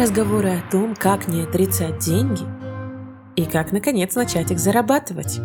Разговоры о том, как не отрицать деньги и как, наконец, начать их зарабатывать.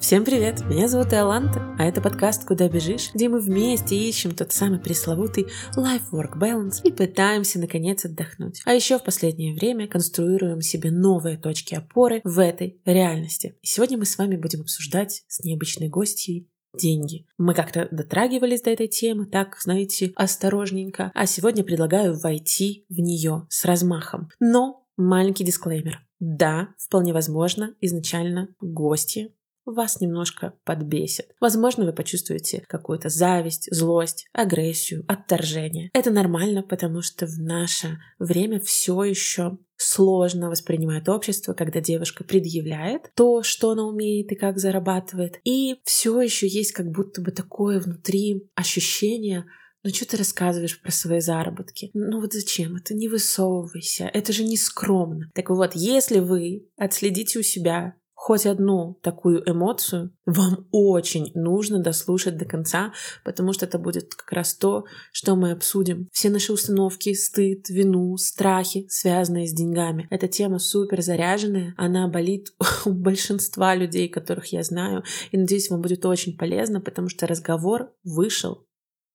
Всем привет! Меня зовут Иоланта, а это подкаст «Куда бежишь?», где мы вместе ищем тот самый пресловутый life-work balance и пытаемся, наконец, отдохнуть. А еще в последнее время конструируем себе новые точки опоры в этой реальности. И сегодня мы с вами будем обсуждать с необычной гостьей деньги. Мы как-то дотрагивались до этой темы, так, знаете, осторожненько, а сегодня предлагаю войти в нее с размахом. Но маленький дисклеймер. Да, вполне возможно, изначально гости вас немножко подбесит. Возможно, вы почувствуете какую-то зависть, злость, агрессию, отторжение. Это нормально, потому что в наше время все еще сложно воспринимает общество, когда девушка предъявляет то, что она умеет и как зарабатывает. И все еще есть как будто бы такое внутри ощущение, ну что ты рассказываешь про свои заработки? Ну вот зачем? Это не высовывайся, это же не скромно. Так вот, если вы отследите у себя хоть одну такую эмоцию, вам очень нужно дослушать до конца, потому что это будет как раз то, что мы обсудим. Все наши установки, стыд, вину, страхи, связанные с деньгами. Эта тема супер заряженная, она болит у большинства людей, которых я знаю, и надеюсь, вам будет очень полезно, потому что разговор вышел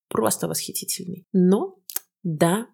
просто восхитительный. Но да,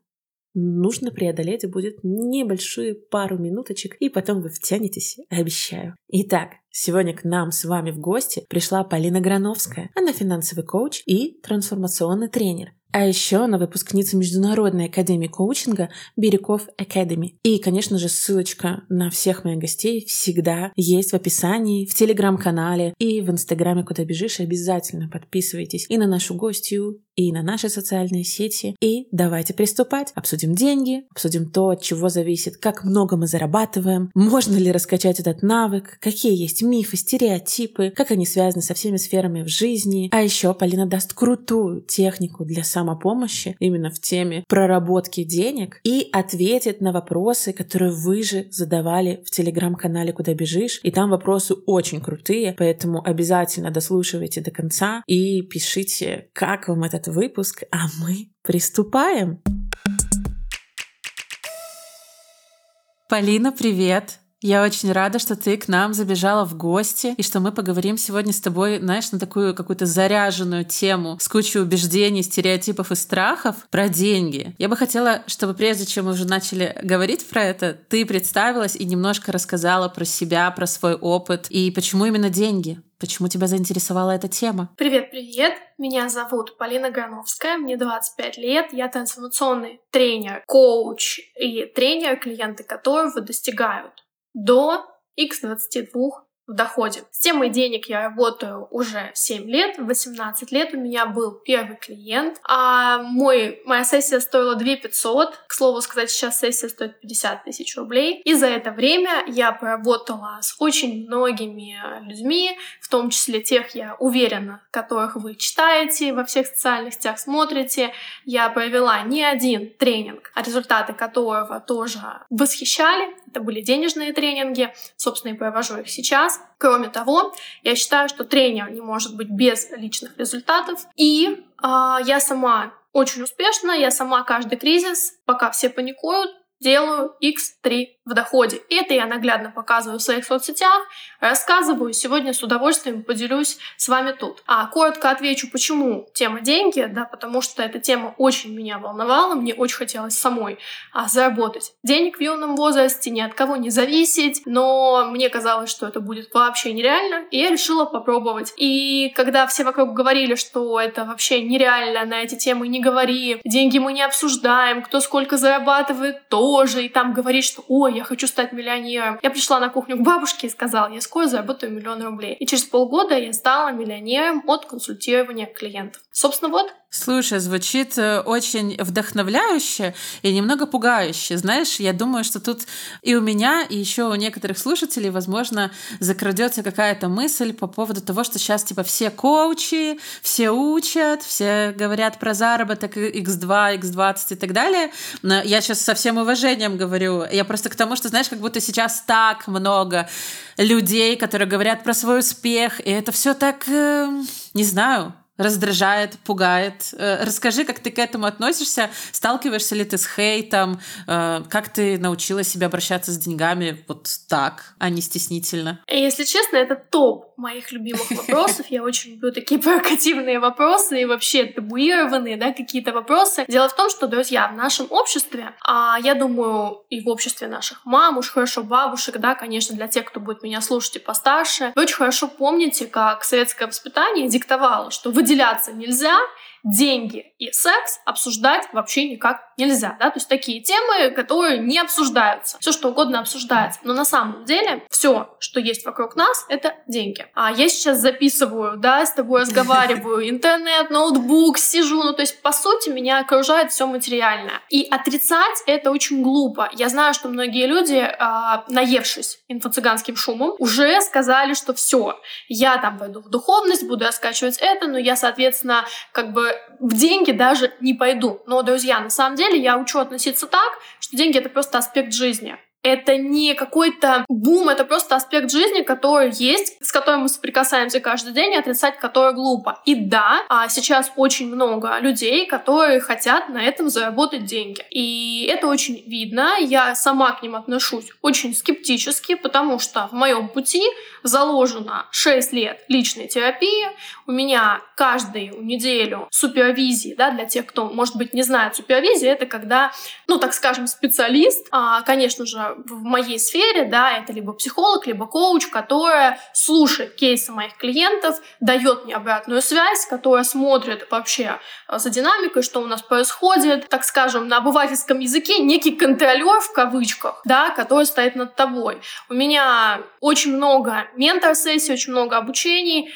нужно преодолеть будет небольшую пару минуточек, и потом вы втянетесь, обещаю. Итак, сегодня к нам с вами в гости пришла Полина Грановская. Она финансовый коуч и трансформационный тренер. А еще она выпускница Международной академии коучинга Бирюков Academy. И, конечно же, ссылочка на всех моих гостей всегда есть в описании, в телеграм-канале и в инстаграме «Куда бежишь». Обязательно подписывайтесь и на нашу гостью, и на наши социальные сети. И давайте приступать. Обсудим деньги, обсудим то, от чего зависит, как много мы зарабатываем, можно ли раскачать этот навык, какие есть мифы, стереотипы, как они связаны со всеми сферами в жизни. А еще Полина даст крутую технику для самопомощи именно в теме проработки денег и ответит на вопросы, которые вы же задавали в телеграм-канале «Куда бежишь». И там вопросы очень крутые, поэтому обязательно дослушивайте до конца и пишите, как вам этот выпуск, а мы приступаем. Полина, привет! Я очень рада, что ты к нам забежала в гости, и что мы поговорим сегодня с тобой, знаешь, на такую какую-то заряженную тему с кучей убеждений, стереотипов и страхов про деньги. Я бы хотела, чтобы прежде чем мы уже начали говорить про это, ты представилась и немножко рассказала про себя, про свой опыт и почему именно деньги. Почему тебя заинтересовала эта тема? Привет-привет! Меня зовут Полина Грановская, мне 25 лет, я трансформационный тренер, коуч и тренер, клиенты которого достигают до x22 в доходе. С темой денег я работаю уже 7 лет. В 18 лет у меня был первый клиент, а мой, моя сессия стоила 2 500. К слову сказать, сейчас сессия стоит 50 тысяч рублей. И за это время я поработала с очень многими людьми, в том числе тех, я уверена, которых вы читаете во всех социальных сетях, смотрите. Я провела не один тренинг, а результаты которого тоже восхищали. Это были денежные тренинги, собственно, и провожу их сейчас. Кроме того, я считаю, что тренер не может быть без личных результатов. И э, я сама очень успешна, я сама каждый кризис, пока все паникуют, делаю X3 в доходе. Это я наглядно показываю в своих соцсетях, рассказываю. Сегодня с удовольствием поделюсь с вами тут. А коротко отвечу, почему тема деньги, да, потому что эта тема очень меня волновала, мне очень хотелось самой а, заработать денег в юном возрасте, ни от кого не зависеть, но мне казалось, что это будет вообще нереально, и я решила попробовать. И когда все вокруг говорили, что это вообще нереально, на эти темы не говори, деньги мы не обсуждаем, кто сколько зарабатывает, то тоже, и там говорит, что ой, я хочу стать миллионером. Я пришла на кухню к бабушке и сказала, я скоро заработаю миллион рублей. И через полгода я стала миллионером от консультирования клиентов. Собственно, вот Слушай, звучит э, очень вдохновляюще и немного пугающе. Знаешь, я думаю, что тут и у меня, и еще у некоторых слушателей, возможно, закрадется какая-то мысль по поводу того, что сейчас типа все коучи, все учат, все говорят про заработок X2, X20 и так далее. Но я сейчас со всем уважением говорю. Я просто к тому, что, знаешь, как будто сейчас так много людей, которые говорят про свой успех, и это все так, э, не знаю, раздражает, пугает. Э, расскажи, как ты к этому относишься? Сталкиваешься ли ты с хейтом? Э, как ты научилась себя обращаться с деньгами вот так, а не стеснительно? Если честно, это топ моих любимых вопросов. Я очень люблю такие провокативные вопросы и вообще табуированные, да, какие-то вопросы. Дело в том, что, друзья, в нашем обществе, а я думаю, и в обществе наших мам, уж хорошо бабушек, да, конечно, для тех, кто будет меня слушать и постарше, вы очень хорошо помните, как советское воспитание диктовало, что выделяться нельзя, деньги и секс обсуждать вообще никак нельзя, да, то есть такие темы, которые не обсуждаются, все что угодно обсуждается, но на самом деле все, что есть вокруг нас, это деньги. А я сейчас записываю, да, с тобой разговариваю, интернет, ноутбук, сижу, ну то есть по сути меня окружает все материальное. И отрицать это очень глупо. Я знаю, что многие люди, э, наевшись инфо-цыганским шумом, уже сказали, что все, я там пойду в духовность, буду раскачивать это, но я, соответственно, как бы в деньги даже не пойду. Но, друзья, на самом деле я учу относиться так, что деньги — это просто аспект жизни. Это не какой-то бум, это просто аспект жизни, который есть, с которым мы соприкасаемся каждый день, и отрицать который глупо. И да, а сейчас очень много людей, которые хотят на этом заработать деньги. И это очень видно. Я сама к ним отношусь очень скептически, потому что в моем пути заложено 6 лет личной терапии. У меня каждую неделю супервизии, да, для тех, кто, может быть, не знает, супервизия — это когда, ну, так скажем, специалист, а, конечно же, в моей сфере, да, это либо психолог, либо коуч, которая слушает кейсы моих клиентов, дает мне обратную связь, которая смотрит вообще э, за динамикой, что у нас происходит, так скажем, на обывательском языке некий контролер в кавычках, да, который стоит над тобой. У меня очень много ментор-сессий, очень много обучений,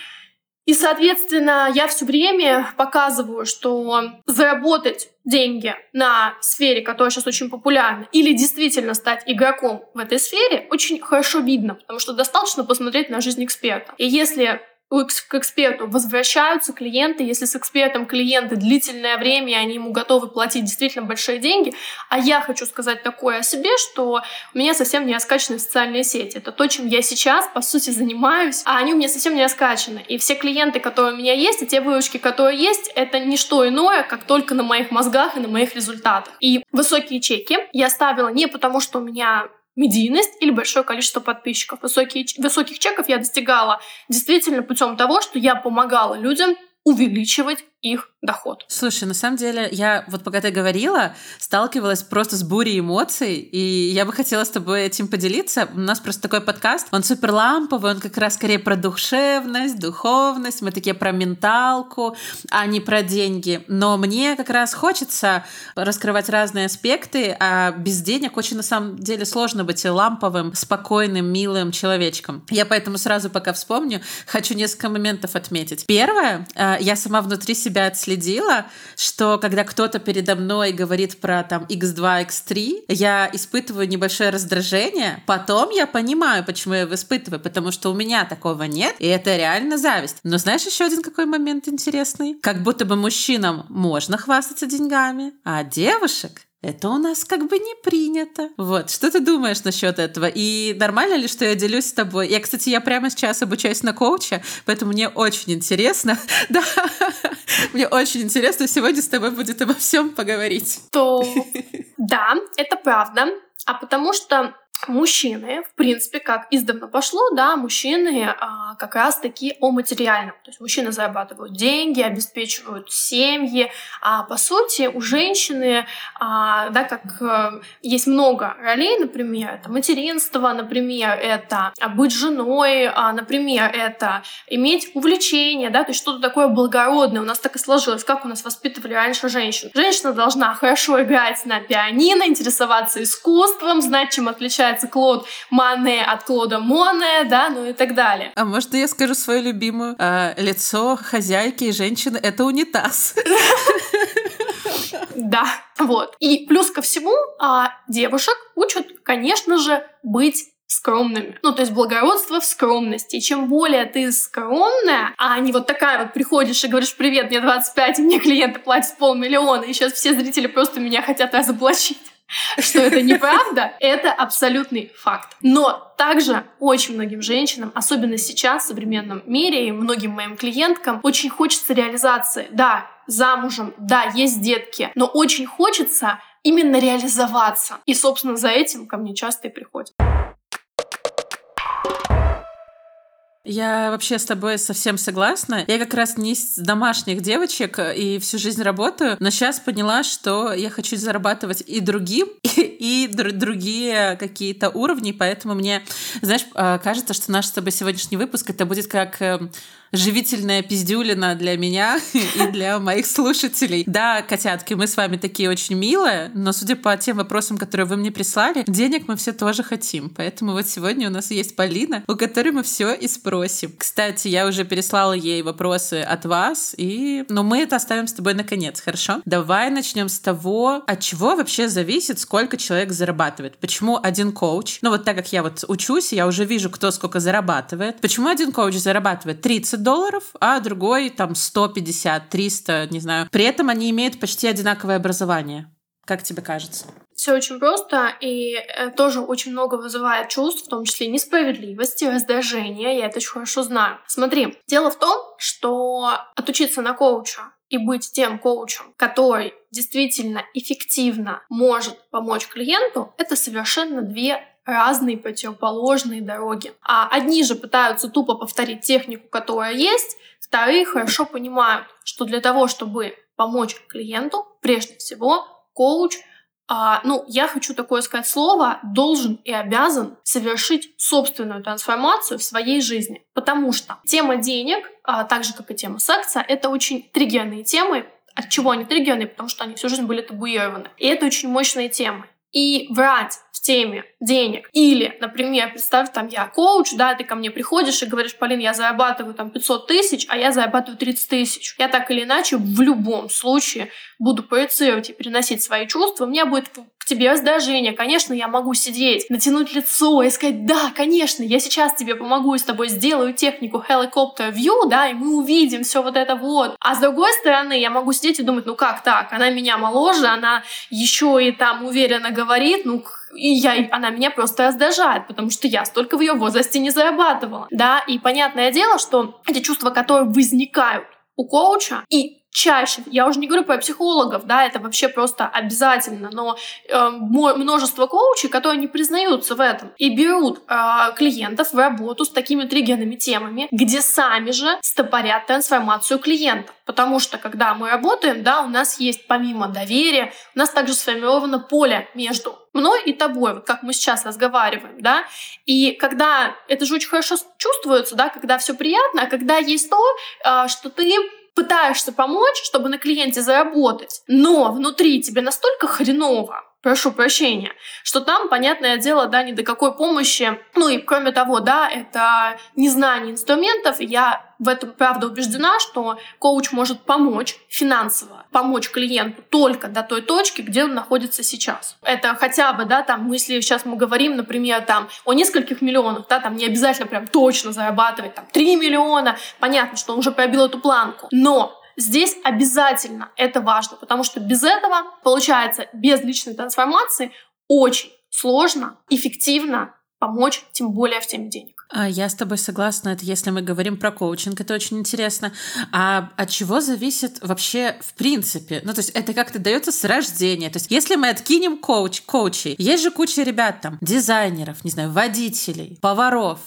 и, соответственно, я все время показываю, что заработать деньги на сфере, которая сейчас очень популярна, или действительно стать игроком в этой сфере, очень хорошо видно, потому что достаточно посмотреть на жизнь эксперта. И если к эксперту возвращаются клиенты, если с экспертом клиенты длительное время, и они ему готовы платить действительно большие деньги. А я хочу сказать такое о себе, что у меня совсем не раскачаны социальные сети. Это то, чем я сейчас, по сути, занимаюсь, а они у меня совсем не раскачаны. И все клиенты, которые у меня есть, и те выручки, которые есть, это не что иное, как только на моих мозгах и на моих результатах. И высокие чеки я ставила не потому, что у меня медийность или большое количество подписчиков. Высокие, высоких чеков я достигала действительно путем того, что я помогала людям увеличивать их доход. Слушай, на самом деле, я вот пока ты говорила, сталкивалась просто с бурей эмоций, и я бы хотела с тобой этим поделиться. У нас просто такой подкаст, он супер ламповый, он как раз скорее про душевность, духовность, мы такие про менталку, а не про деньги. Но мне как раз хочется раскрывать разные аспекты, а без денег очень на самом деле сложно быть ламповым, спокойным, милым человечком. Я поэтому сразу пока вспомню, хочу несколько моментов отметить. Первое, э, я сама внутри себя себя отследила, что когда кто-то передо мной говорит про там x2, x3, я испытываю небольшое раздражение, потом я понимаю, почему я его испытываю, потому что у меня такого нет, и это реально зависть. Но знаешь еще один какой момент интересный? Как будто бы мужчинам можно хвастаться деньгами, а девушек это у нас как бы не принято. Вот, что ты думаешь насчет этого? И нормально ли, что я делюсь с тобой? Я, кстати, я прямо сейчас обучаюсь на коуча, поэтому мне очень интересно. Да, мне очень интересно сегодня с тобой будет обо всем поговорить. То да, это правда. А потому что мужчины, в принципе, как издавна пошло, да, мужчины а, как раз-таки о материальном. То есть мужчины зарабатывают деньги, обеспечивают семьи, а по сути у женщины, а, да, как а, есть много ролей, например, это материнство, например, это быть женой, а, например, это иметь увлечение, да, то есть что-то такое благородное. У нас так и сложилось, как у нас воспитывали раньше женщин. Женщина должна хорошо играть на пианино, интересоваться искусством, знать, чем отличается отличается Клод Мане от Клода Моне, да, ну и так далее. А может, я скажу свою любимую? А, лицо хозяйки и женщины — это унитаз. Да, вот. И плюс ко всему, а, девушек учат, конечно же, быть скромными. Ну, то есть благородство в скромности. И чем более ты скромная, а не вот такая вот приходишь и говоришь, привет, мне 25, и мне клиенты платят полмиллиона, и сейчас все зрители просто меня хотят разоблачить что это неправда, это абсолютный факт. Но также очень многим женщинам, особенно сейчас в современном мире, и многим моим клиенткам, очень хочется реализации. Да, замужем, да, есть детки, но очень хочется именно реализоваться. И, собственно, за этим ко мне часто и приходят. Я вообще с тобой совсем согласна. Я как раз не с домашних девочек и всю жизнь работаю, но сейчас поняла, что я хочу зарабатывать и другим, и, и другие какие-то уровни, поэтому мне, знаешь, а, кажется, что наш с тобой сегодняшний выпуск это будет как эм, живительная пиздюлина для меня и для моих слушателей. Да, котятки, мы с вами такие очень милые, но судя по тем вопросам, которые вы мне прислали, денег мы все тоже хотим. Поэтому вот сегодня у нас есть Полина, у которой мы все и спросим. Кстати, я уже переслала ей вопросы от вас, и но мы это оставим с тобой наконец, хорошо? Давай начнем с того, от чего вообще зависит, сколько человек зарабатывает. Почему один коуч, ну вот так как я вот учусь, я уже вижу, кто сколько зарабатывает. Почему один коуч зарабатывает 30 долларов, а другой там 150, 300, не знаю. При этом они имеют почти одинаковое образование. Как тебе кажется? Все очень просто и э, тоже очень много вызывает чувств, в том числе несправедливости, раздражения. Я это очень хорошо знаю. Смотри, дело в том, что отучиться на коуча и быть тем коучем, который действительно эффективно может помочь клиенту, это совершенно две разные противоположные дороги. А одни же пытаются тупо повторить технику, которая есть, вторые хорошо понимают, что для того, чтобы помочь клиенту, прежде всего, коуч а, ну, я хочу такое сказать слово, должен и обязан совершить собственную трансформацию в своей жизни. Потому что тема денег, а, так же, как и тема секса, это очень триггерные темы. От чего они триггерные? Потому что они всю жизнь были табуированы. И это очень мощные темы. И врать теме денег. Или, например, представь, там я коуч, да, ты ко мне приходишь и говоришь, Полин, я зарабатываю там 500 тысяч, а я зарабатываю 30 тысяч. Я так или иначе в любом случае буду проецировать и переносить свои чувства. У меня будет к тебе раздражение. Конечно, я могу сидеть, натянуть лицо и сказать, да, конечно, я сейчас тебе помогу и с тобой сделаю технику helicopter view, да, и мы увидим все вот это вот. А с другой стороны, я могу сидеть и думать, ну как так, она меня моложе, она еще и там уверенно говорит, ну и я, она меня просто раздражает, потому что я столько в ее возрасте не зарабатывала. Да, и понятное дело, что эти чувства, которые возникают у коуча, и чаще, я уже не говорю про психологов, да, это вообще просто обязательно, но э, множество коучей, которые не признаются в этом и берут э, клиентов в работу с такими триггерными темами, где сами же стопорят трансформацию клиента. Потому что когда мы работаем, да, у нас есть помимо доверия, у нас также сформировано поле между мной и тобой, вот как мы сейчас разговариваем, да, и когда это же очень хорошо чувствуется, да, когда все приятно, а когда есть то, э, что ты пытаешься помочь, чтобы на клиенте заработать, но внутри тебе настолько хреново, прошу прощения, что там, понятное дело, да, ни до какой помощи. Ну и кроме того, да, это незнание инструментов. Я в этом правда убеждена, что коуч может помочь финансово, помочь клиенту только до той точки, где он находится сейчас. Это хотя бы, да, там, если сейчас мы говорим, например, там, о нескольких миллионах, да, там не обязательно прям точно зарабатывать, там, 3 миллиона, понятно, что он уже пробил эту планку, но Здесь обязательно это важно, потому что без этого, получается, без личной трансформации очень сложно, эффективно помочь, тем более в теме денег. А, я с тобой согласна, это если мы говорим про коучинг, это очень интересно. А от чего зависит вообще в принципе? Ну, то есть это как-то дается с рождения. То есть если мы откинем коуч, коучей, есть же куча ребят там, дизайнеров, не знаю, водителей, поваров,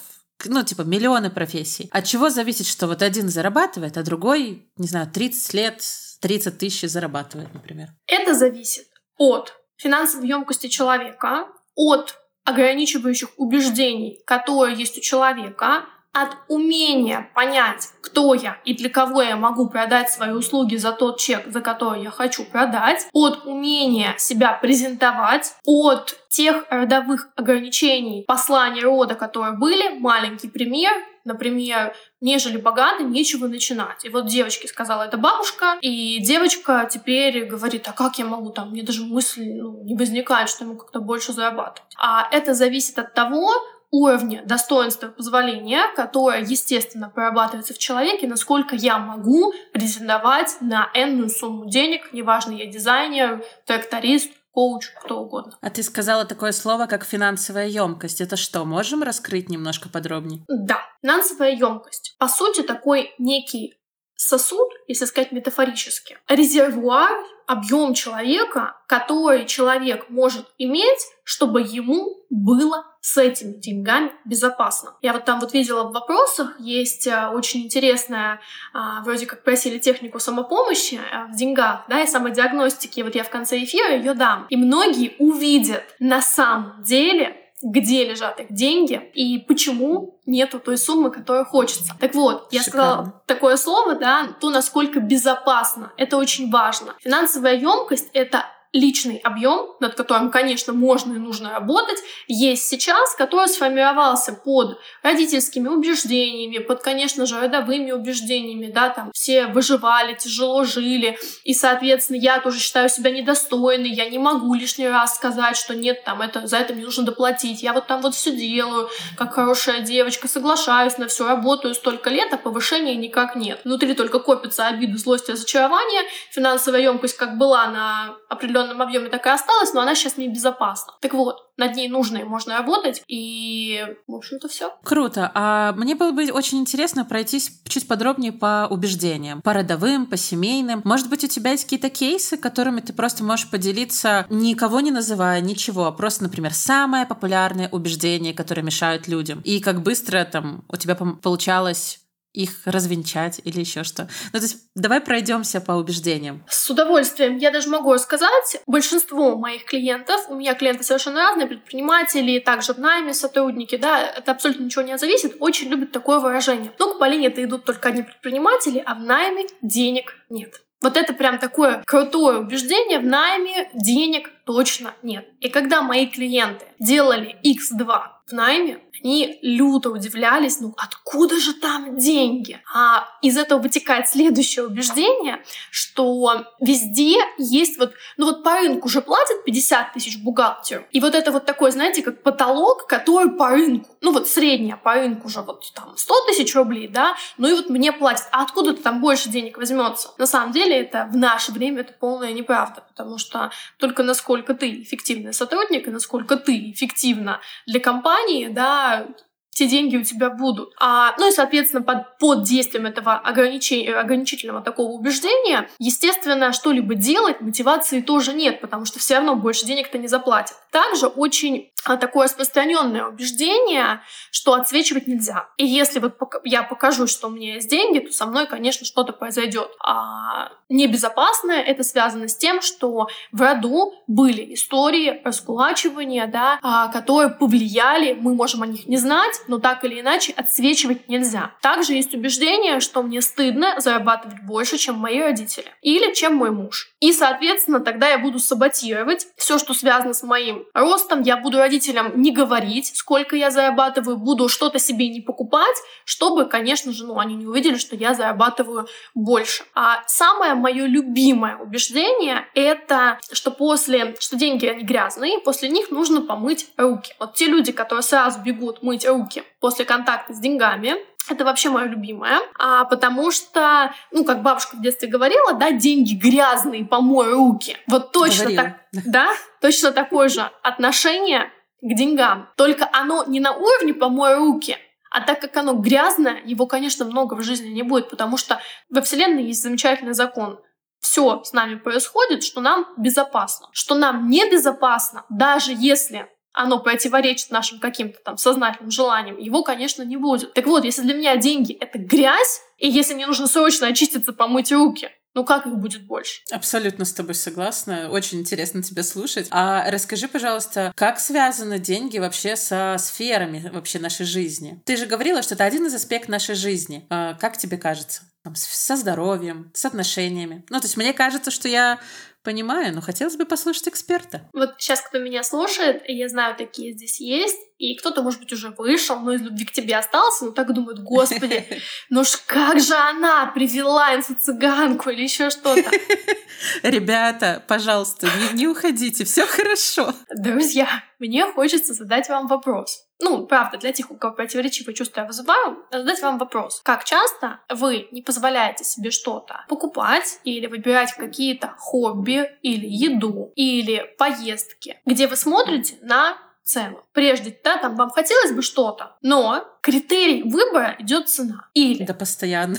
ну, типа, миллионы профессий. От чего зависит, что вот один зарабатывает, а другой, не знаю, 30 лет, 30 тысяч зарабатывает, например? Это зависит от финансовой емкости человека, от ограничивающих убеждений, которые есть у человека, от умения понять, кто я и для кого я могу продать свои услуги за тот чек, за который я хочу продать, от умения себя презентовать, от тех родовых ограничений послания рода, которые были, маленький пример, например, нежели богаты, нечего начинать. И вот девочке сказала это бабушка, и девочка теперь говорит, а как я могу там, мне даже мысль ну, не возникает, что ему как-то больше зарабатывать. А это зависит от того, уровня достоинства позволения, которое, естественно, прорабатывается в человеке, насколько я могу претендовать на энную сумму денег, неважно, я дизайнер, тракторист, коуч, кто угодно. А ты сказала такое слово, как финансовая емкость. Это что, можем раскрыть немножко подробнее? Да, финансовая емкость. По сути, такой некий сосуд, если сказать метафорически, резервуар, объем человека, который человек может иметь, чтобы ему было с этими деньгами безопасно. Я вот там вот видела в вопросах, есть э, очень интересная, вроде как просили технику самопомощи э, в деньгах, да, и самодиагностики, вот я в конце эфира ее дам. И многие увидят на самом деле где лежат их деньги и почему нету той суммы, которая хочется. Так вот, я Шикарно. сказала такое слово, да, то, насколько безопасно. Это очень важно. Финансовая емкость — это личный объем, над которым, конечно, можно и нужно работать, есть сейчас, который сформировался под родительскими убеждениями, под, конечно же, родовыми убеждениями, да, там все выживали, тяжело жили, и, соответственно, я тоже считаю себя недостойной, я не могу лишний раз сказать, что нет, там, это, за это мне нужно доплатить, я вот там вот все делаю, как хорошая девочка, соглашаюсь на все, работаю столько лет, а повышения никак нет. Внутри только копится обиды, злость, разочарование, финансовая емкость как была на определенном определенном объеме так и осталась, но она сейчас небезопасна. Так вот, над ней нужно и можно работать, и, в общем-то, все. Круто. А мне было бы очень интересно пройтись чуть подробнее по убеждениям, по родовым, по семейным. Может быть, у тебя есть какие-то кейсы, которыми ты просто можешь поделиться, никого не называя, ничего, а просто, например, самое популярное убеждение, которое мешают людям. И как быстро там у тебя получалось их развенчать или еще что. Ну, то есть давай пройдемся по убеждениям. С удовольствием. Я даже могу сказать, большинство моих клиентов, у меня клиенты совершенно разные, предприниматели, также в найме сотрудники, да, это абсолютно ничего не зависит, очень любят такое выражение. Ну, к Полине это идут только одни предприниматели, а в найме денег нет. Вот это прям такое крутое убеждение, в найме денег точно нет. И когда мои клиенты делали X2 в найме, они люто удивлялись, ну откуда же там деньги? А из этого вытекает следующее убеждение, что везде есть вот, ну вот по рынку уже платят 50 тысяч бухгалтеру, и вот это вот такой, знаете, как потолок, который по рынку, ну вот средняя по рынку уже вот там 100 тысяч рублей, да, ну и вот мне платят, а откуда-то там больше денег возьмется? На самом деле это в наше время это полная неправда, потому что только насколько ты эффективный сотрудник и насколько ты эффективна для компании, да, те деньги у тебя будут. А, ну и, соответственно, под, под действием этого ограничения, ограничительного такого убеждения, естественно, что-либо делать мотивации тоже нет, потому что все равно больше денег-то не заплатят. Также очень такое распространенное убеждение, что отсвечивать нельзя. И если вот я покажу, что у меня есть деньги, то со мной, конечно, что-то произойдет. А небезопасное это связано с тем, что в роду были истории раскулачивания, да, а, которые повлияли, мы можем о них не знать, но так или иначе отсвечивать нельзя. Также есть убеждение, что мне стыдно зарабатывать больше, чем мои родители или чем мой муж. И, соответственно, тогда я буду саботировать все, что связано с моим ростом. Я буду родителям не говорить, сколько я зарабатываю, буду что-то себе не покупать, чтобы, конечно же, ну, они не увидели, что я зарабатываю больше. А самое мое любимое убеждение — это, что после, что деньги, они грязные, после них нужно помыть руки. Вот те люди, которые сразу бегут мыть руки после контакта с деньгами. Это вообще мое любимое, а, потому что, ну, как бабушка в детстве говорила, да, деньги грязные, помой руки. Вот точно Говорила. так, да, точно такое же отношение к деньгам. Только оно не на уровне помой руки, а так как оно грязное, его, конечно, много в жизни не будет, потому что во Вселенной есть замечательный закон. Все с нами происходит, что нам безопасно. Что нам небезопасно, даже если оно противоречит нашим каким-то там сознательным желаниям, его, конечно, не будет. Так вот, если для меня деньги — это грязь, и если мне нужно срочно очиститься, помыть руки, ну как их будет больше? Абсолютно с тобой согласна. Очень интересно тебя слушать. А расскажи, пожалуйста, как связаны деньги вообще со сферами вообще нашей жизни? Ты же говорила, что это один из аспектов нашей жизни. А как тебе кажется? Там, со здоровьем, с отношениями. Ну, то есть мне кажется, что я Понимаю, но хотелось бы послушать эксперта. Вот сейчас, кто меня слушает, я знаю, такие здесь есть, и кто-то, может быть, уже вышел, но из любви к тебе остался, но так думают, господи, ну ж как же она привела инфо-цыганку или еще что-то. Ребята, пожалуйста, не, не уходите, все хорошо. Друзья, мне хочется задать вам вопрос. Ну, правда, для тех, у кого противоречивые чувства я вызываю, задать вам вопрос. Как часто вы не позволяете себе что-то покупать или выбирать какие-то хобби или еду или поездки, где вы смотрите на цену. Прежде, да, там вам хотелось бы что-то, но критерий выбора идет цена. Или... Да постоянно.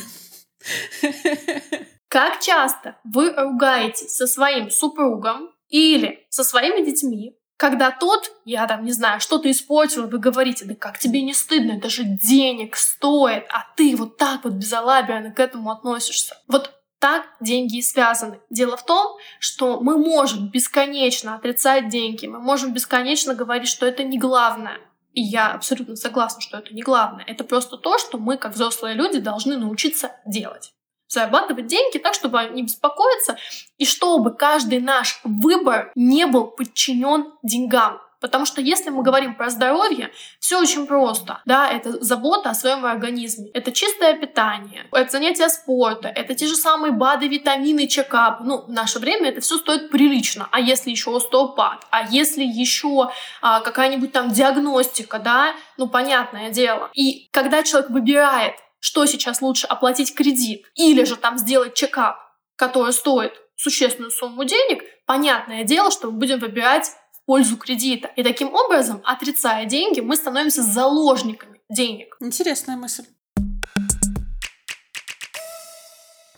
Как часто вы ругаетесь со своим супругом или со своими детьми, когда тот, я там не знаю, что-то испортил, вы говорите, да как тебе не стыдно, это же денег стоит, а ты вот так вот безалаберно к этому относишься. Вот так деньги и связаны. Дело в том, что мы можем бесконечно отрицать деньги, мы можем бесконечно говорить, что это не главное. И я абсолютно согласна, что это не главное. Это просто то, что мы, как взрослые люди, должны научиться делать. Зарабатывать деньги так, чтобы не беспокоиться, и чтобы каждый наш выбор не был подчинен деньгам. Потому что если мы говорим про здоровье, все очень просто. Да, это забота о своем организме. Это чистое питание, это занятия спорта, это те же самые БАДы, витамины, чекап. Ну, в наше время это все стоит прилично. А если еще остеопат, а если еще а, какая-нибудь там диагностика, да, ну, понятное дело. И когда человек выбирает, что сейчас лучше оплатить кредит или же там сделать чекап, который стоит существенную сумму денег, понятное дело, что мы будем выбирать пользу кредита. И таким образом, отрицая деньги, мы становимся заложниками денег. Интересная мысль.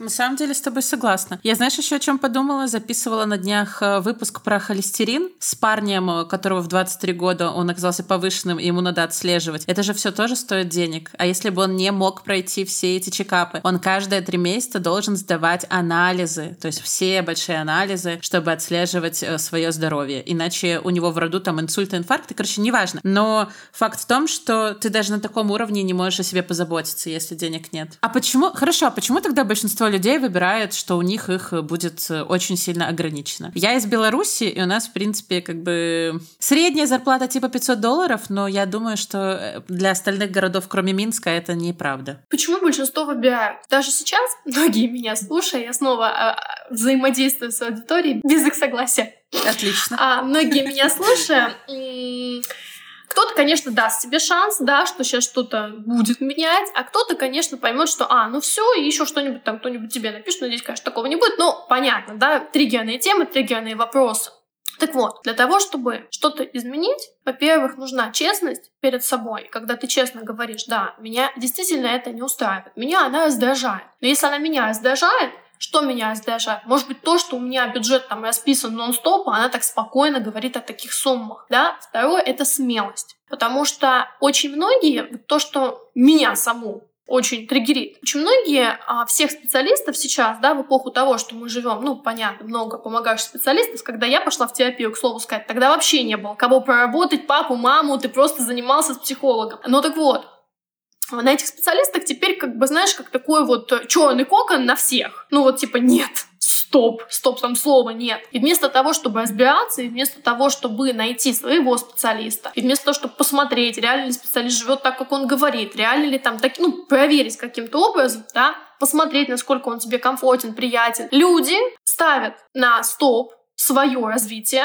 На самом деле с тобой согласна. Я, знаешь, еще о чем подумала? Записывала на днях э, выпуск про холестерин с парнем, э, которого в 23 года он оказался повышенным, и ему надо отслеживать. Это же все тоже стоит денег. А если бы он не мог пройти все эти чекапы? Он каждые три месяца должен сдавать анализы, то есть все большие анализы, чтобы отслеживать э, свое здоровье. Иначе у него в роду там инсульт, инфаркт, и, короче, неважно. Но факт в том, что ты даже на таком уровне не можешь о себе позаботиться, если денег нет. А почему? Хорошо, а почему тогда большинство людей выбирают, что у них их будет э, очень сильно ограничено. Я из Беларуси, и у нас, в принципе, как бы средняя зарплата типа 500 долларов, но я думаю, что э, для остальных городов, кроме Минска, это неправда. Почему большинство выбирают? Даже сейчас многие меня слушая, я снова а, взаимодействую с аудиторией без их согласия. Отлично. А многие меня слушая кто-то, конечно, даст себе шанс, да, что сейчас что-то будет менять, а кто-то, конечно, поймет, что, а, ну все, и еще что-нибудь там кто-нибудь тебе напишет, но здесь, конечно, такого не будет. Ну, понятно, да, триггерные темы, триггерные вопросы. Так вот, для того, чтобы что-то изменить, во-первых, нужна честность перед собой. Когда ты честно говоришь, да, меня действительно это не устраивает, меня она раздражает. Но если она меня раздражает, что меня раздражает? Может быть, то, что у меня бюджет там расписан нон-стоп, а она так спокойно говорит о таких суммах. Да? Второе — это смелость. Потому что очень многие, то, что меня саму очень триггерит. Очень многие а, всех специалистов сейчас, да, в эпоху того, что мы живем, ну, понятно, много помогающих специалистов, когда я пошла в терапию, к слову сказать, тогда вообще не было кого проработать, папу, маму, ты просто занимался с психологом. Ну так вот, на этих специалистах теперь, как бы, знаешь, как такой вот э, черный кокон на всех. Ну вот типа нет, стоп, стоп, там слова нет. И вместо того, чтобы разбираться, и вместо того, чтобы найти своего специалиста, и вместо того, чтобы посмотреть, реально ли специалист живет так, как он говорит, реально ли там, так, ну, проверить каким-то образом, да, посмотреть, насколько он тебе комфортен, приятен. Люди ставят на стоп свое развитие,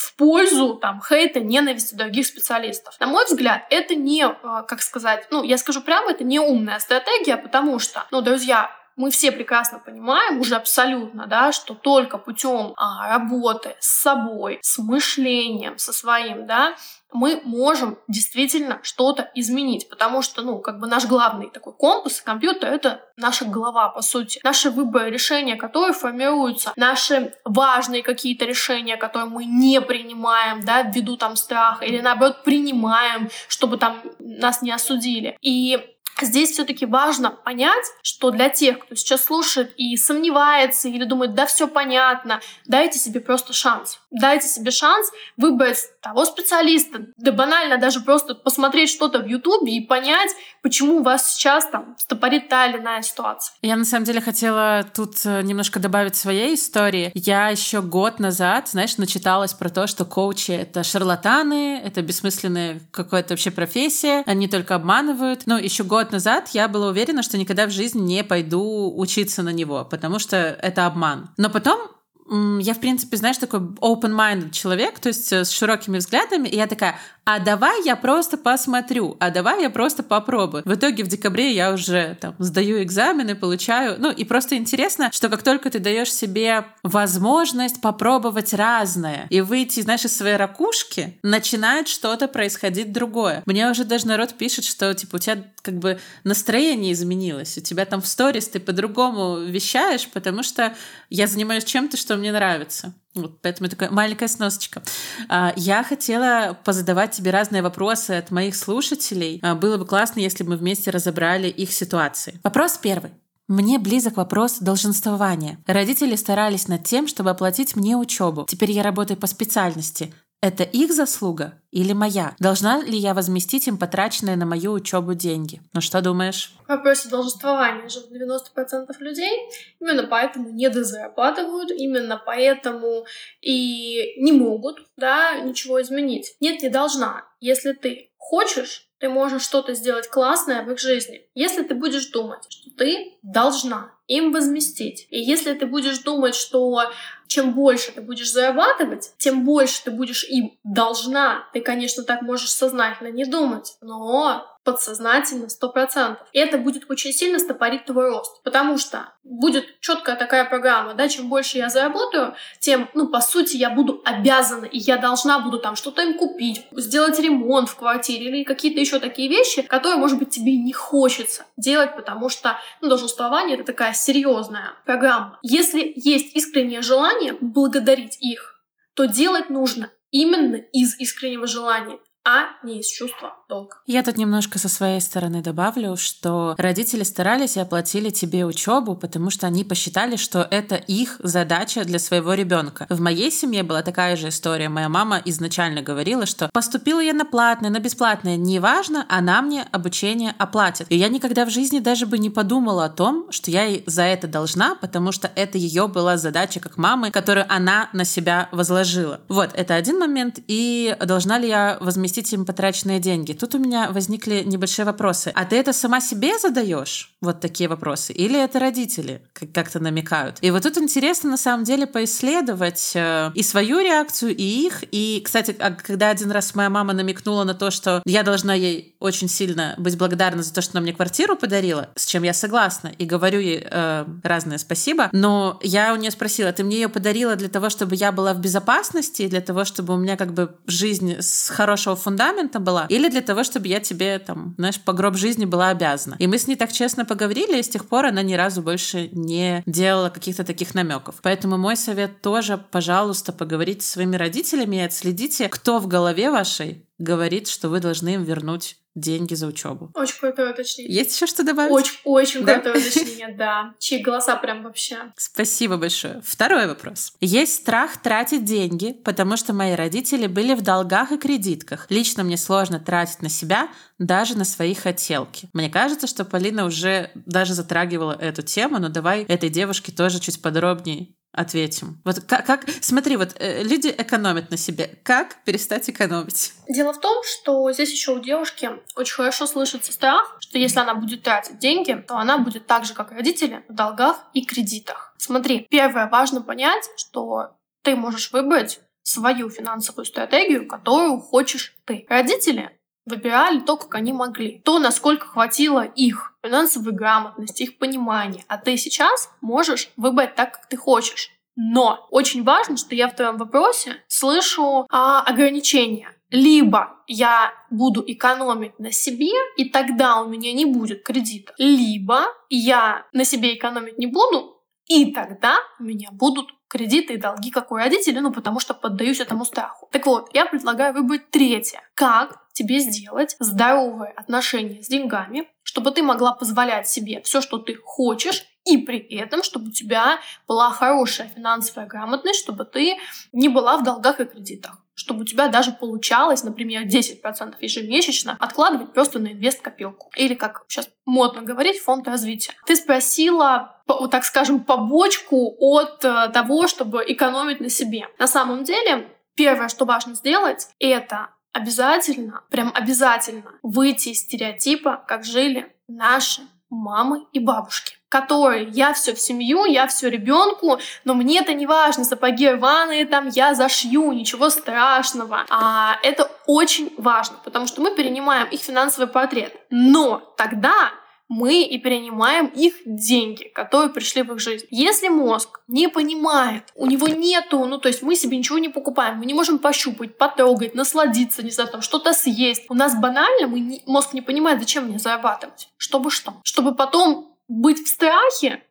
в пользу там хейта, ненависти других специалистов. На мой взгляд, это не, а, как сказать, ну, я скажу прямо, это не умная стратегия, потому что, ну, друзья, мы все прекрасно понимаем уже абсолютно, да, что только путем а, работы с собой, с мышлением, со своим, да, мы можем действительно что-то изменить, потому что, ну, как бы наш главный такой компас компьютер — это наша голова, по сути. Наши выборы, решения, которые формируются, наши важные какие-то решения, которые мы не принимаем, да, ввиду там страха, или наоборот принимаем, чтобы там нас не осудили. И Здесь все-таки важно понять, что для тех, кто сейчас слушает и сомневается или думает, да, все понятно, дайте себе просто шанс. Дайте себе шанс выбрать того специалиста, да банально даже просто посмотреть что-то в Ютубе и понять, почему у вас сейчас там стопорит та или иная ситуация. Я на самом деле хотела тут э, немножко добавить своей истории. Я еще год назад, знаешь, начиталась про то, что коучи — это шарлатаны, это бессмысленная какая-то вообще профессия, они только обманывают. Но еще год назад я была уверена, что никогда в жизни не пойду учиться на него, потому что это обман. Но потом я, в принципе, знаешь, такой open-minded человек, то есть э, с широкими взглядами, и я такая, а давай я просто посмотрю, а давай я просто попробую. В итоге в декабре я уже там сдаю экзамены, получаю, ну и просто интересно, что как только ты даешь себе возможность попробовать разное и выйти, знаешь, из своей ракушки, начинает что-то происходить другое. Мне уже даже народ пишет, что типа у тебя как бы настроение изменилось, у тебя там в сторис ты по-другому вещаешь, потому что я занимаюсь чем-то, что мне нравится. Вот поэтому такая маленькая сносочка. А, я хотела позадавать тебе разные вопросы от моих слушателей. А, было бы классно, если бы мы вместе разобрали их ситуации. Вопрос первый. Мне близок вопрос долженствования. Родители старались над тем, чтобы оплатить мне учебу. Теперь я работаю по специальности. Это их заслуга или моя? Должна ли я возместить им потраченные на мою учебу деньги? Ну что думаешь? В вопросе долженствования же 90% людей именно поэтому недозарабатывают, именно поэтому и не могут да, ничего изменить. Нет, не должна. Если ты хочешь, ты можешь что-то сделать классное в их жизни. Если ты будешь думать, что ты должна им возместить, и если ты будешь думать, что чем больше ты будешь зарабатывать, тем больше ты будешь им должна. Ты, конечно, так можешь сознательно не думать, но подсознательно, сто процентов. И это будет очень сильно стопорить твой рост. Потому что будет четкая такая программа, да, чем больше я заработаю, тем, ну, по сути, я буду обязана, и я должна буду там что-то им купить, сделать ремонт в квартире или какие-то еще такие вещи, которые, может быть, тебе не хочется делать, потому что, ну, долженствование — это такая серьезная программа. Если есть искреннее желание благодарить их, то делать нужно именно из искреннего желания а не из чувства долга. Я тут немножко со своей стороны добавлю, что родители старались и оплатили тебе учебу, потому что они посчитали, что это их задача для своего ребенка. В моей семье была такая же история. Моя мама изначально говорила, что поступила я на платное, на бесплатное, неважно, она мне обучение оплатит. И я никогда в жизни даже бы не подумала о том, что я ей за это должна, потому что это ее была задача как мамы, которую она на себя возложила. Вот, это один момент. И должна ли я возместить возместить им потраченные деньги. Тут у меня возникли небольшие вопросы. А ты это сама себе задаешь? Вот такие вопросы? Или это родители как-то намекают? И вот тут интересно на самом деле поисследовать э, и свою реакцию, и их. И, кстати, а когда один раз моя мама намекнула на то, что я должна ей очень сильно быть благодарна за то, что она мне квартиру подарила, с чем я согласна, и говорю ей э, разное спасибо, но я у нее спросила, ты мне ее подарила для того, чтобы я была в безопасности, для того, чтобы у меня как бы жизнь с хорошего фундамента была, или для того, чтобы я тебе, там, знаешь, по гроб жизни была обязана. И мы с ней так честно поговорили, и с тех пор она ни разу больше не делала каких-то таких намеков. Поэтому мой совет тоже, пожалуйста, поговорите со своими родителями и отследите, кто в голове вашей говорит, что вы должны им вернуть деньги за учебу. Очень крутое уточнение. Есть еще что добавить? Очень, очень да? крутое уточнение, да. Чьи голоса прям вообще. Спасибо большое. Второй вопрос. Есть страх тратить деньги, потому что мои родители были в долгах и кредитках. Лично мне сложно тратить на себя, даже на свои хотелки. Мне кажется, что Полина уже даже затрагивала эту тему, но давай этой девушке тоже чуть подробнее ответим. Вот как, как смотри, вот э, люди экономят на себе. Как перестать экономить? Дело в том, что здесь еще у девушки очень хорошо слышится страх, что если она будет тратить деньги, то она будет так же, как родители, в долгах и кредитах. Смотри, первое, важно понять, что ты можешь выбрать свою финансовую стратегию, которую хочешь ты. Родители выбирали то, как они могли, то, насколько хватило их финансовой грамотности, их понимания. А ты сейчас можешь выбрать так, как ты хочешь. Но очень важно, что я в твоем вопросе слышу а, ограничения. Либо я буду экономить на себе, и тогда у меня не будет кредита. Либо я на себе экономить не буду, и тогда у меня будут кредиты и долги, как у родителей, ну, потому что поддаюсь этому страху. Так вот, я предлагаю выбрать третье. Как тебе сделать здоровые отношения с деньгами, чтобы ты могла позволять себе все, что ты хочешь, и при этом, чтобы у тебя была хорошая финансовая грамотность, чтобы ты не была в долгах и кредитах чтобы у тебя даже получалось, например, 10% ежемесячно откладывать просто на инвест-копилку. Или, как сейчас модно говорить, фонд развития. Ты спросила, так скажем, побочку от э, того, чтобы экономить на себе. На самом деле, первое, что важно сделать, это обязательно, прям обязательно выйти из стереотипа, как жили наши мамы и бабушки. который я все в семью, я все ребенку, но мне это не важно, сапоги рваные, там я зашью, ничего страшного. А это очень важно, потому что мы перенимаем их финансовый портрет. Но тогда мы и перенимаем их деньги, которые пришли в их жизнь. Если мозг не понимает, у него нету, ну то есть мы себе ничего не покупаем, мы не можем пощупать, потрогать, насладиться, не знаю, там что-то съесть. У нас банально, мы не, мозг не понимает, зачем мне зарабатывать. Чтобы что? Чтобы потом быть в страхе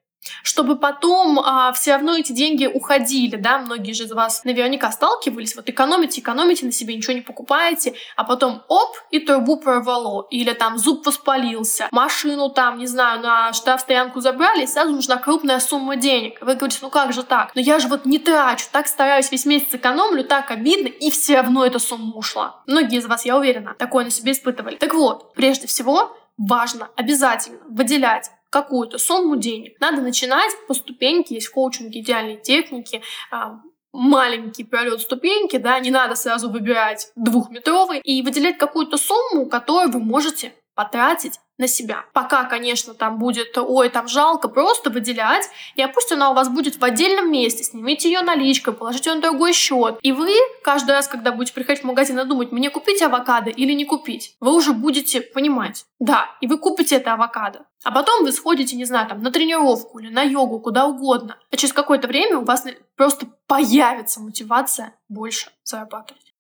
чтобы потом а, все равно эти деньги уходили, да, многие же из вас наверняка сталкивались, вот экономите, экономите на себе, ничего не покупаете, а потом оп, и трубу прорвало, или там зуб воспалился, машину там, не знаю, на штрафстоянку забрали, и сразу нужна крупная сумма денег. Вы говорите, ну как же так? Но я же вот не трачу, так стараюсь, весь месяц экономлю, так обидно, и все равно эта сумма ушла. Многие из вас, я уверена, такое на себе испытывали. Так вот, прежде всего, важно обязательно выделять какую-то сумму денег. Надо начинать по ступеньке, есть в коучинге идеальные техники, а, маленький пролет ступеньки, да, не надо сразу выбирать двухметровый, и выделять какую-то сумму, которую вы можете потратить на себя. Пока, конечно, там будет, ой, там жалко, просто выделять, и пусть она у вас будет в отдельном месте, снимите ее наличкой, положите ее на другой счет. И вы каждый раз, когда будете приходить в магазин и думать, мне купить авокадо или не купить, вы уже будете понимать, да, и вы купите это авокадо. А потом вы сходите, не знаю, там, на тренировку или на йогу, куда угодно. А через какое-то время у вас просто появится мотивация больше зарабатывать.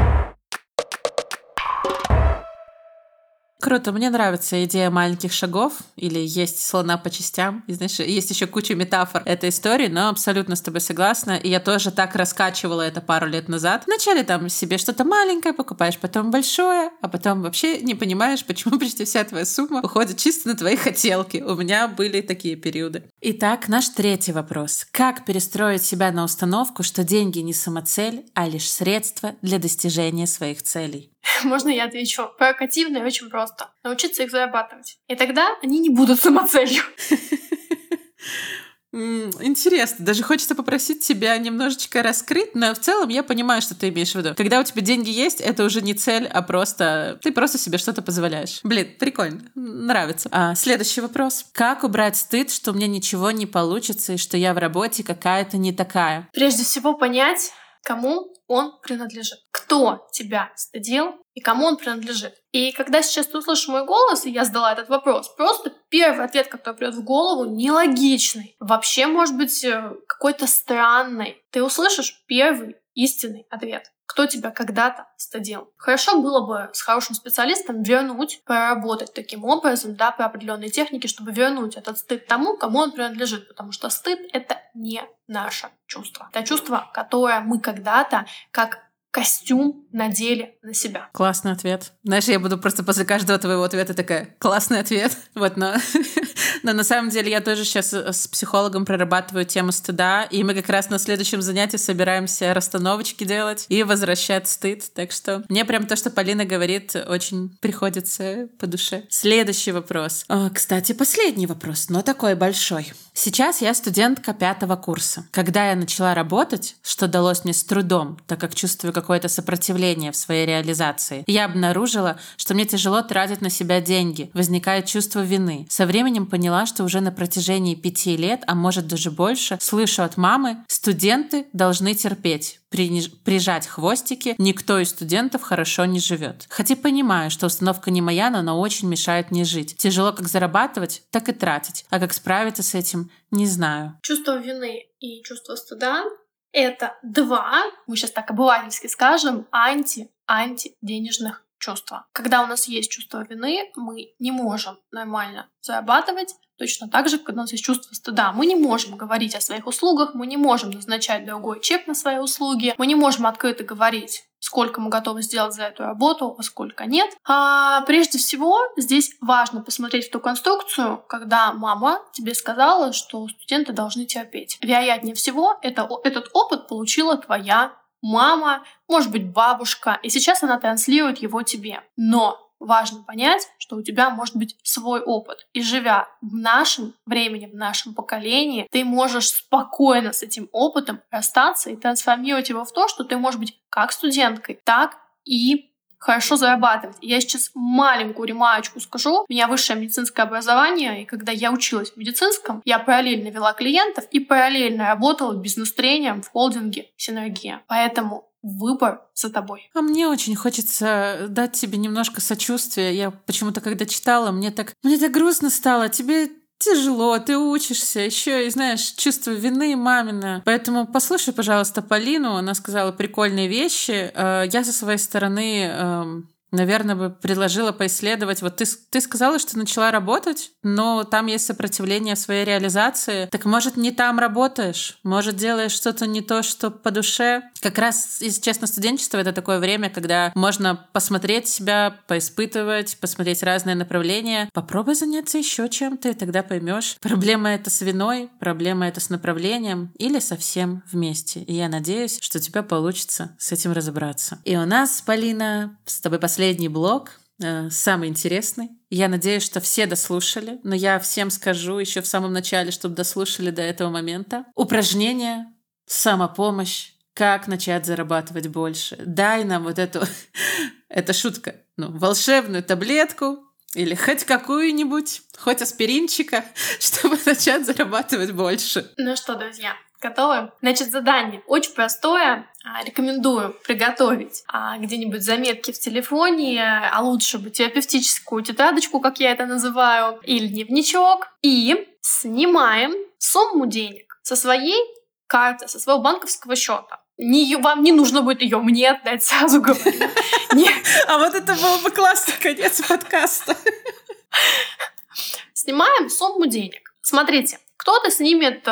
Круто, мне нравится идея маленьких шагов или есть слона по частям. И, знаешь, есть еще куча метафор этой истории, но абсолютно с тобой согласна. И я тоже так раскачивала это пару лет назад. Вначале там себе что-то маленькое покупаешь, потом большое, а потом вообще не понимаешь, почему почти вся твоя сумма уходит чисто на твои хотелки. У меня были такие периоды. Итак, наш третий вопрос. Как перестроить себя на установку, что деньги не самоцель, а лишь средство для достижения своих целей? Можно я отвечу? Провокативно и очень просто. Научиться их зарабатывать. И тогда они не будут самоцелью. Интересно, даже хочется попросить тебя немножечко раскрыть, но в целом я понимаю, что ты имеешь в виду. Когда у тебя деньги есть, это уже не цель, а просто ты просто себе что-то позволяешь. Блин, прикольно, нравится. А, следующий вопрос. Как убрать стыд, что у меня ничего не получится и что я в работе какая-то не такая? Прежде всего понять, кому он принадлежит. Кто тебя стыдил и кому он принадлежит. И когда сейчас ты услышишь мой голос, и я задала этот вопрос, просто первый ответ, который придет в голову, нелогичный. Вообще, может быть, э, какой-то странный. Ты услышишь первый истинный ответ кто тебя когда-то стыдил. Хорошо было бы с хорошим специалистом вернуть, проработать таким образом, да, по определенной технике, чтобы вернуть этот стыд тому, кому он принадлежит, потому что стыд — это не наше чувство. Это чувство, которое мы когда-то, как костюм надели на себя. Классный ответ. Знаешь, я буду просто после каждого твоего ответа такая, классный ответ. Вот, но, но на самом деле я тоже сейчас э, с психологом прорабатываю тему стыда, и мы как раз на следующем занятии собираемся расстановочки делать и возвращать стыд. Так что мне прям то, что Полина говорит, очень приходится по душе. Следующий вопрос. О, кстати, последний вопрос, но такой большой. Сейчас я студентка пятого курса. Когда я начала работать, что далось мне с трудом, так как чувствую какое-то сопротивление в своей реализации, я обнаружила, что мне тяжело тратить на себя деньги, возникает чувство вины. Со временем поняла, что уже на протяжении пяти лет, а может даже больше, слышу от мамы, студенты должны терпеть, прижать хвостики, никто из студентов хорошо не живет. Хотя понимаю, что установка не моя, но она очень мешает мне жить. Тяжело как зарабатывать, так и тратить. А как справиться с этим, не знаю. Чувство вины и чувство стыда — это два, мы сейчас так обывательски скажем, анти-анти денежных чувства. Когда у нас есть чувство вины, мы не можем нормально зарабатывать, Точно так же, когда у нас есть чувство стыда, мы не можем говорить о своих услугах, мы не можем назначать другой чек на свои услуги, мы не можем открыто говорить сколько мы готовы сделать за эту работу, а сколько нет. А прежде всего, здесь важно посмотреть в ту конструкцию, когда мама тебе сказала, что студенты должны терпеть. Вероятнее всего, это, этот опыт получила твоя мама, может быть, бабушка, и сейчас она транслирует его тебе. Но важно понять, что у тебя может быть свой опыт. И живя в нашем времени, в нашем поколении, ты можешь спокойно с этим опытом расстаться и трансформировать его в то, что ты можешь быть как студенткой, так и хорошо зарабатывать. Я сейчас маленькую ремарочку скажу. У меня высшее медицинское образование, и когда я училась в медицинском, я параллельно вела клиентов и параллельно работала бизнес-тренером в холдинге «Синергия». Поэтому выбор за тобой. А мне очень хочется дать тебе немножко сочувствия. Я почему-то, когда читала, мне так, мне так грустно стало. Тебе тяжело, ты учишься, еще и знаешь, чувство вины мамина. Поэтому послушай, пожалуйста, Полину, она сказала прикольные вещи. Э, я со своей стороны эм, Наверное, бы предложила поисследовать. Вот ты, ты сказала, что начала работать, но там есть сопротивление своей реализации. Так может, не там работаешь? Может, делаешь что-то не то, что по душе? Как раз, если честно, студенчество — это такое время, когда можно посмотреть себя, поиспытывать, посмотреть разные направления. Попробуй заняться еще чем-то, и тогда поймешь. Проблема это с виной, проблема это с направлением или совсем вместе. И я надеюсь, что у тебя получится с этим разобраться. И у нас, Полина, с тобой последний последний блок, э, самый интересный. Я надеюсь, что все дослушали, но я всем скажу еще в самом начале, чтобы дослушали до этого момента. Упражнение, самопомощь, как начать зарабатывать больше. Дай нам вот эту, это шутка, ну, волшебную таблетку, или хоть какую-нибудь, хоть аспиринчика, чтобы начать зарабатывать больше. Ну что, друзья, Готовы? Значит, задание очень простое. А, рекомендую приготовить а, где-нибудь заметки в телефоне, а лучше бы терапевтическую тетрадочку, как я это называю, или дневничок. И снимаем сумму денег со своей карты, со своего банковского счета. Не, вам не нужно будет ее мне отдать, сразу говорю. А вот это был бы классный конец подкаста. Снимаем сумму денег. Смотрите, кто-то снимет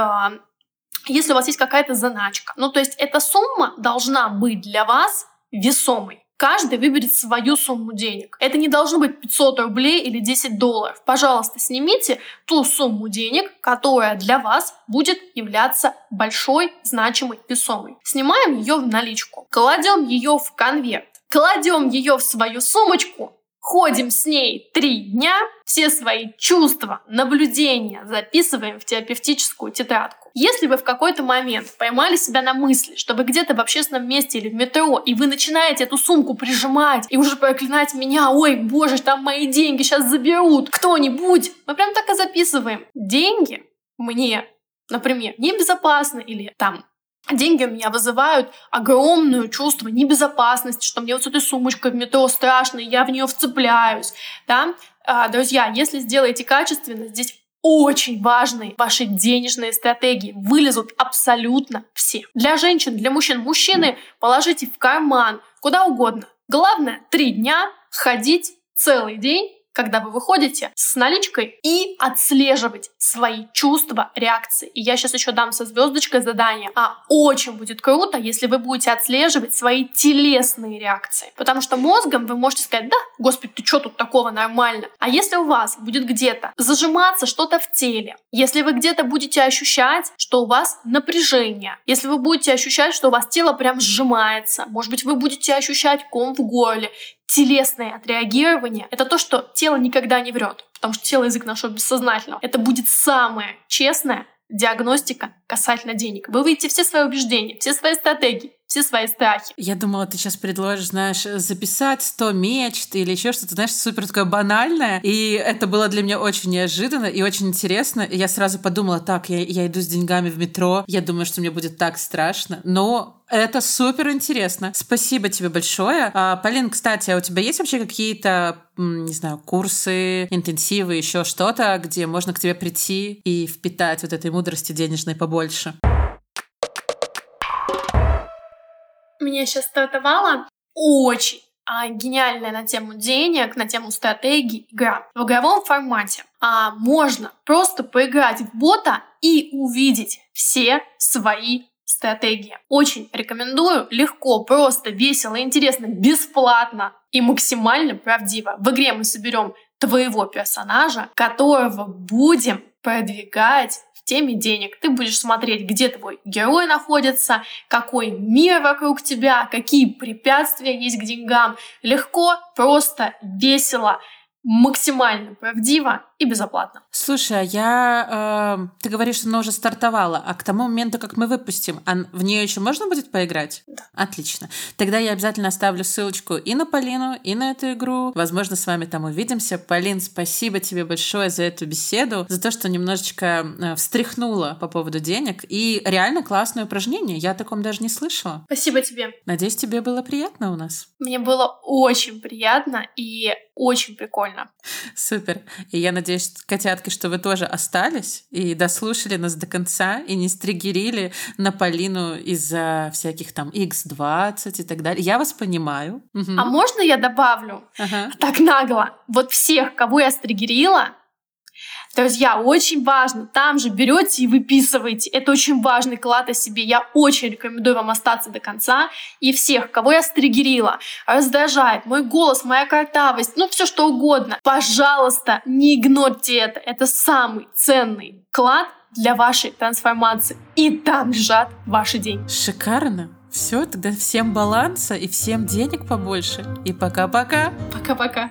если у вас есть какая-то заначка. Ну, то есть эта сумма должна быть для вас весомой. Каждый выберет свою сумму денег. Это не должно быть 500 рублей или 10 долларов. Пожалуйста, снимите ту сумму денег, которая для вас будет являться большой, значимой, весомой. Снимаем ее в наличку, кладем ее в конверт, кладем ее в свою сумочку, ходим с ней три дня, все свои чувства, наблюдения записываем в терапевтическую тетрадку. Если вы в какой-то момент поймали себя на мысли, что вы где-то в общественном месте или в метро, и вы начинаете эту сумку прижимать и уже проклинать меня, ой, боже, там мои деньги сейчас заберут, кто-нибудь, мы прям так и записываем. Деньги мне, например, небезопасны или там Деньги у меня вызывают огромное чувство небезопасности, что мне вот с этой сумочкой в метро страшно, и я в нее вцепляюсь. Да? А, друзья, если сделаете качественно, здесь очень важные ваши денежные стратегии. Вылезут абсолютно все. Для женщин, для мужчин. Мужчины положите в карман, куда угодно. Главное, три дня ходить целый день когда вы выходите с наличкой и отслеживать свои чувства, реакции. И я сейчас еще дам со звездочкой задание. А очень будет круто, если вы будете отслеживать свои телесные реакции. Потому что мозгом вы можете сказать, да, господи, ты что тут такого нормально? А если у вас будет где-то зажиматься что-то в теле, если вы где-то будете ощущать, что у вас напряжение, если вы будете ощущать, что у вас тело прям сжимается, может быть, вы будете ощущать ком в горле, телесное отреагирование — это то, что тело никогда не врет, потому что тело — язык нашего бессознательного. Это будет самое честное диагностика касательно денег. Вы увидите все свои убеждения, все свои стратегии, все свои страхи. Я думала, ты сейчас предложишь, знаешь, записать 100 мечт или еще что-то, знаешь, супер такое банальное. И это было для меня очень неожиданно и очень интересно. И я сразу подумала, так, я, я иду с деньгами в метро, я думаю, что мне будет так страшно. Но это супер интересно. Спасибо тебе большое. А, Полин, кстати, а у тебя есть вообще какие-то, не знаю, курсы, интенсивы, еще что-то, где можно к тебе прийти и впитать вот этой мудрости денежной побольше? Меня сейчас стартовала очень а, гениальная на тему денег, на тему стратегии игра. В игровом формате а, можно просто поиграть в бота и увидеть все свои стратегии. Очень рекомендую. Легко, просто, весело, интересно, бесплатно и максимально правдиво. В игре мы соберем твоего персонажа, которого будем продвигать теме денег. Ты будешь смотреть, где твой герой находится, какой мир вокруг тебя, какие препятствия есть к деньгам. Легко, просто, весело. Максимально правдиво и безоплатно. Слушай, а я... Э, ты говоришь, что она уже стартовала, а к тому моменту, как мы выпустим, а в нее еще можно будет поиграть? Да. Отлично. Тогда я обязательно оставлю ссылочку и на Полину, и на эту игру. Возможно, с вами там увидимся. Полин, спасибо тебе большое за эту беседу, за то, что немножечко э, встряхнула по поводу денег. И реально классное упражнение. Я о таком даже не слышала. Спасибо тебе. Надеюсь, тебе было приятно у нас. Мне было очень приятно и очень прикольно. Супер. И я надеюсь, котятки, что вы тоже остались и дослушали нас до конца и не стригерили на Полину из-за всяких там X20 и так далее. Я вас понимаю. Угу. А можно я добавлю? Ага. Так нагло. Вот всех, кого я стригерила, Друзья, очень важно, там же берете и выписываете. Это очень важный клад о себе. Я очень рекомендую вам остаться до конца. И всех, кого я стригерила, раздражает, мой голос, моя картавость, ну все что угодно. Пожалуйста, не игнорьте это. Это самый ценный клад для вашей трансформации. И там лежат ваши деньги. Шикарно. Все, тогда всем баланса и всем денег побольше. И пока-пока. Пока-пока.